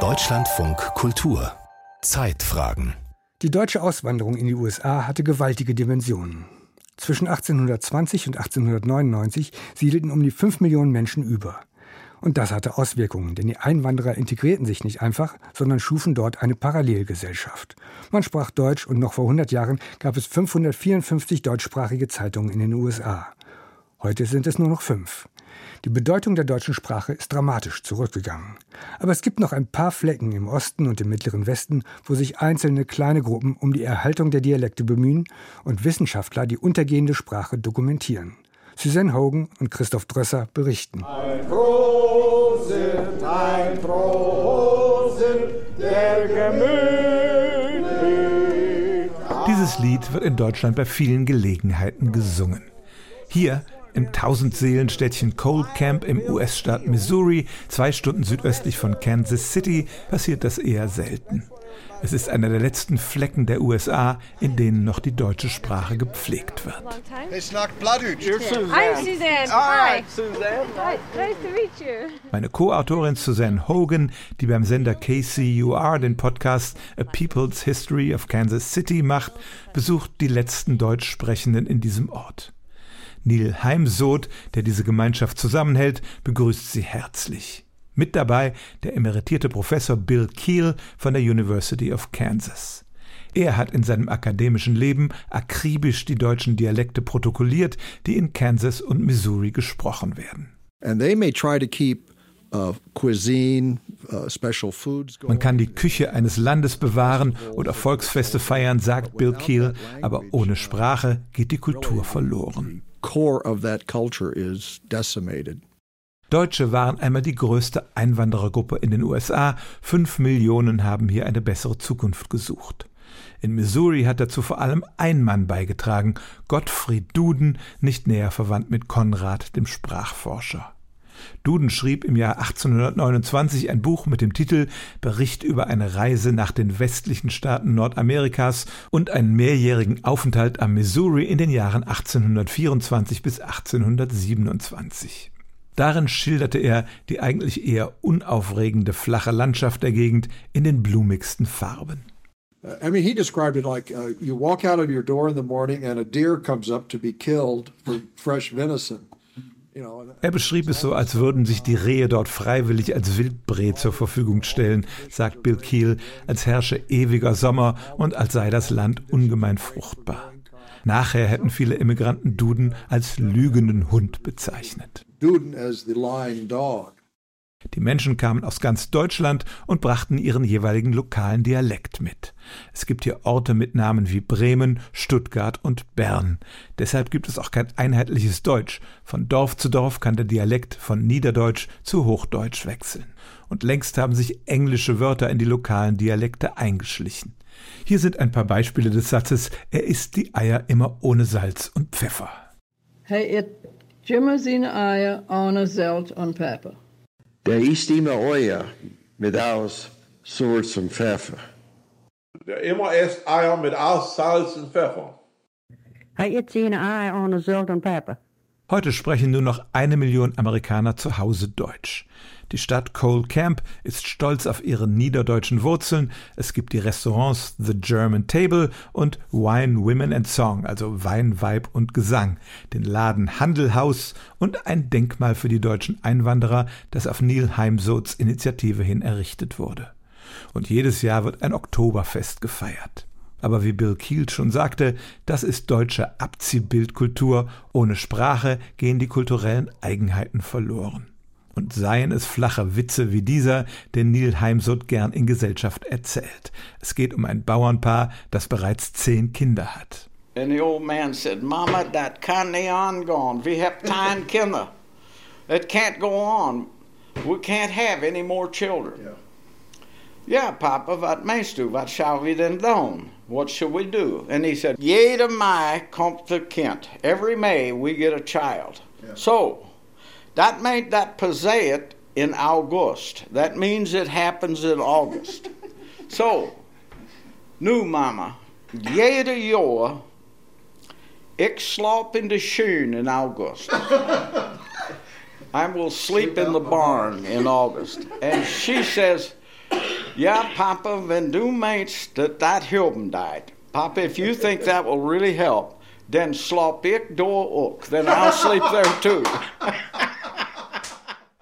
Deutschlandfunk Kultur Zeitfragen Die deutsche Auswanderung in die USA hatte gewaltige Dimensionen. Zwischen 1820 und 1899 siedelten um die 5 Millionen Menschen über. Und das hatte Auswirkungen, denn die Einwanderer integrierten sich nicht einfach, sondern schufen dort eine Parallelgesellschaft. Man sprach Deutsch und noch vor 100 Jahren gab es 554 deutschsprachige Zeitungen in den USA. Heute sind es nur noch fünf. Die Bedeutung der deutschen Sprache ist dramatisch zurückgegangen. Aber es gibt noch ein paar Flecken im Osten und im mittleren Westen, wo sich einzelne kleine Gruppen um die Erhaltung der Dialekte bemühen und Wissenschaftler die untergehende Sprache dokumentieren. Suzanne Hogan und Christoph Drösser berichten. Ein Prosit, ein Prosit, der Gemütlich. Dieses Lied wird in Deutschland bei vielen Gelegenheiten gesungen. Hier im Tausendseelenstädtchen Cold Camp im US-Staat Missouri, zwei Stunden südöstlich von Kansas City, passiert das eher selten. Es ist einer der letzten Flecken der USA, in denen noch die deutsche Sprache gepflegt wird. Meine Co-Autorin Suzanne Hogan, die beim Sender KCUR den Podcast A People's History of Kansas City macht, besucht die letzten Deutschsprechenden in diesem Ort. Neil Heimsoth, der diese Gemeinschaft zusammenhält, begrüßt sie herzlich. Mit dabei der emeritierte Professor Bill Keel von der University of Kansas. Er hat in seinem akademischen Leben akribisch die deutschen Dialekte protokolliert, die in Kansas und Missouri gesprochen werden. And they may try to keep uh, uh, Man kann die Küche eines Landes bewahren oder Volksfeste feiern, sagt Bill Keel, aber ohne Sprache geht die Kultur verloren core of that culture is decimated. Deutsche waren einmal die größte Einwanderergruppe in den USA. Fünf Millionen haben hier eine bessere Zukunft gesucht. In Missouri hat dazu vor allem ein Mann beigetragen, Gottfried Duden, nicht näher verwandt mit Konrad, dem Sprachforscher. Duden schrieb im Jahr 1829 ein Buch mit dem Titel Bericht über eine Reise nach den westlichen Staaten Nordamerikas und einen mehrjährigen Aufenthalt am Missouri in den Jahren 1824 bis 1827. Darin schilderte er die eigentlich eher unaufregende flache Landschaft der Gegend in den blumigsten Farben. I mean, he described it like uh, you walk out of your door in the morning and a deer comes up to be killed for fresh venison. Er beschrieb es so, als würden sich die Rehe dort freiwillig als Wildbret zur Verfügung stellen, sagt Bill Keel, als herrsche ewiger Sommer und als sei das Land ungemein fruchtbar. Nachher hätten viele Immigranten Duden als lügenden Hund bezeichnet. Duden as the lying dog. Die Menschen kamen aus ganz Deutschland und brachten ihren jeweiligen lokalen Dialekt mit. Es gibt hier Orte mit Namen wie Bremen, Stuttgart und Bern. Deshalb gibt es auch kein einheitliches Deutsch. Von Dorf zu Dorf kann der Dialekt von Niederdeutsch zu Hochdeutsch wechseln. Und längst haben sich englische Wörter in die lokalen Dialekte eingeschlichen. Hier sind ein paar Beispiele des Satzes Er isst die Eier immer ohne Salz und Pfeffer. Hey, it Jimmer seine Eier ohne Salz und Pfeffer. Der isst immer Eier mit aus Salz und Pfeffer. Der immer isst Eier mit aus Salz und Pfeffer. Hij eet seine Eier ohne Salz und Pfeffer. Heute sprechen nur noch eine Million Amerikaner zu Hause Deutsch. Die Stadt Cole Camp ist stolz auf ihre niederdeutschen Wurzeln. Es gibt die Restaurants The German Table und Wine, Women and Song, also Wein, Weib und Gesang, den Laden Handelhaus und ein Denkmal für die deutschen Einwanderer, das auf Neil Heimsoths Initiative hin errichtet wurde. Und jedes Jahr wird ein Oktoberfest gefeiert. Aber wie Bill Keel schon sagte, das ist deutsche Abziehbildkultur. Ohne Sprache gehen die kulturellen Eigenheiten verloren und seien es flache Witze wie dieser, den Neil Heimsoth gern in Gesellschaft erzählt. Es geht um ein Bauernpaar, das bereits zehn Kinder hat. And the old man said, Mama, that can't on gone. We have ten Kinder. It can't go on. We can't have any more children. Yeah. Yeah, Papa, what meinst du? What shall we then do? What shall we do? And he said, Jeder Mai kommt the Kind. Every May we get a child. Yeah. So, that made that Passat in August. That means it happens in August. so, nu mama, jede jaar, ik slaap in de schoen in August. I will sleep in the barn in August. And she says, Yeah, Papa, wenn du meinst, that that Hilben died. Papa, if you think that will really help, then slop ich door ook. Then I'll sleep there too.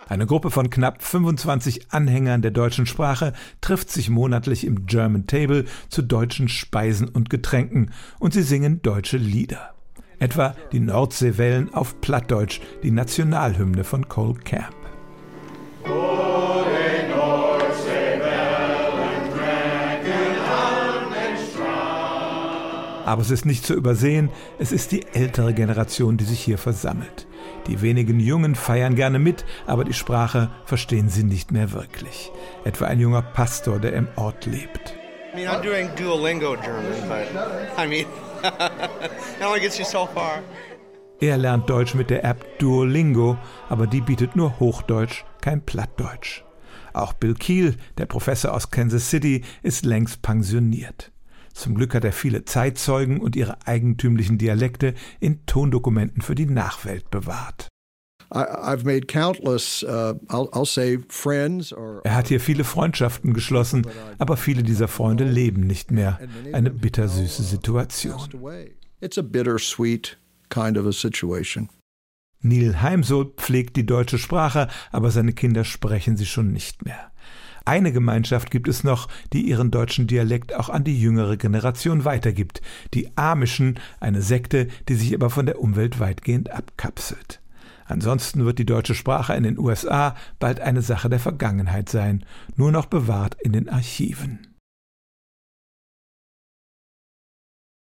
Eine Gruppe von knapp 25 Anhängern der deutschen Sprache trifft sich monatlich im German Table zu deutschen Speisen und Getränken und sie singen deutsche Lieder. Etwa die Nordseewellen auf Plattdeutsch, die Nationalhymne von Cole Camp. Aber es ist nicht zu übersehen, es ist die ältere Generation, die sich hier versammelt. Die wenigen Jungen feiern gerne mit, aber die Sprache verstehen sie nicht mehr wirklich. Etwa ein junger Pastor, der im Ort lebt. I mean, I'm doing Duolingo German, but I mean, it only gets you so far. Er lernt Deutsch mit der App Duolingo, aber die bietet nur Hochdeutsch, kein Plattdeutsch. Auch Bill Keel, der Professor aus Kansas City, ist längst pensioniert. Zum Glück hat er viele Zeitzeugen und ihre eigentümlichen Dialekte in Tondokumenten für die Nachwelt bewahrt. Uh, er hat hier viele Freundschaften geschlossen, aber viele dieser Freunde leben nicht mehr. Eine bittersüße Situation. Neil Heimsohl pflegt die deutsche Sprache, aber seine Kinder sprechen sie schon nicht mehr. Eine Gemeinschaft gibt es noch, die ihren deutschen Dialekt auch an die jüngere Generation weitergibt, die Amischen, eine Sekte, die sich aber von der Umwelt weitgehend abkapselt. Ansonsten wird die deutsche Sprache in den USA bald eine Sache der Vergangenheit sein, nur noch bewahrt in den Archiven.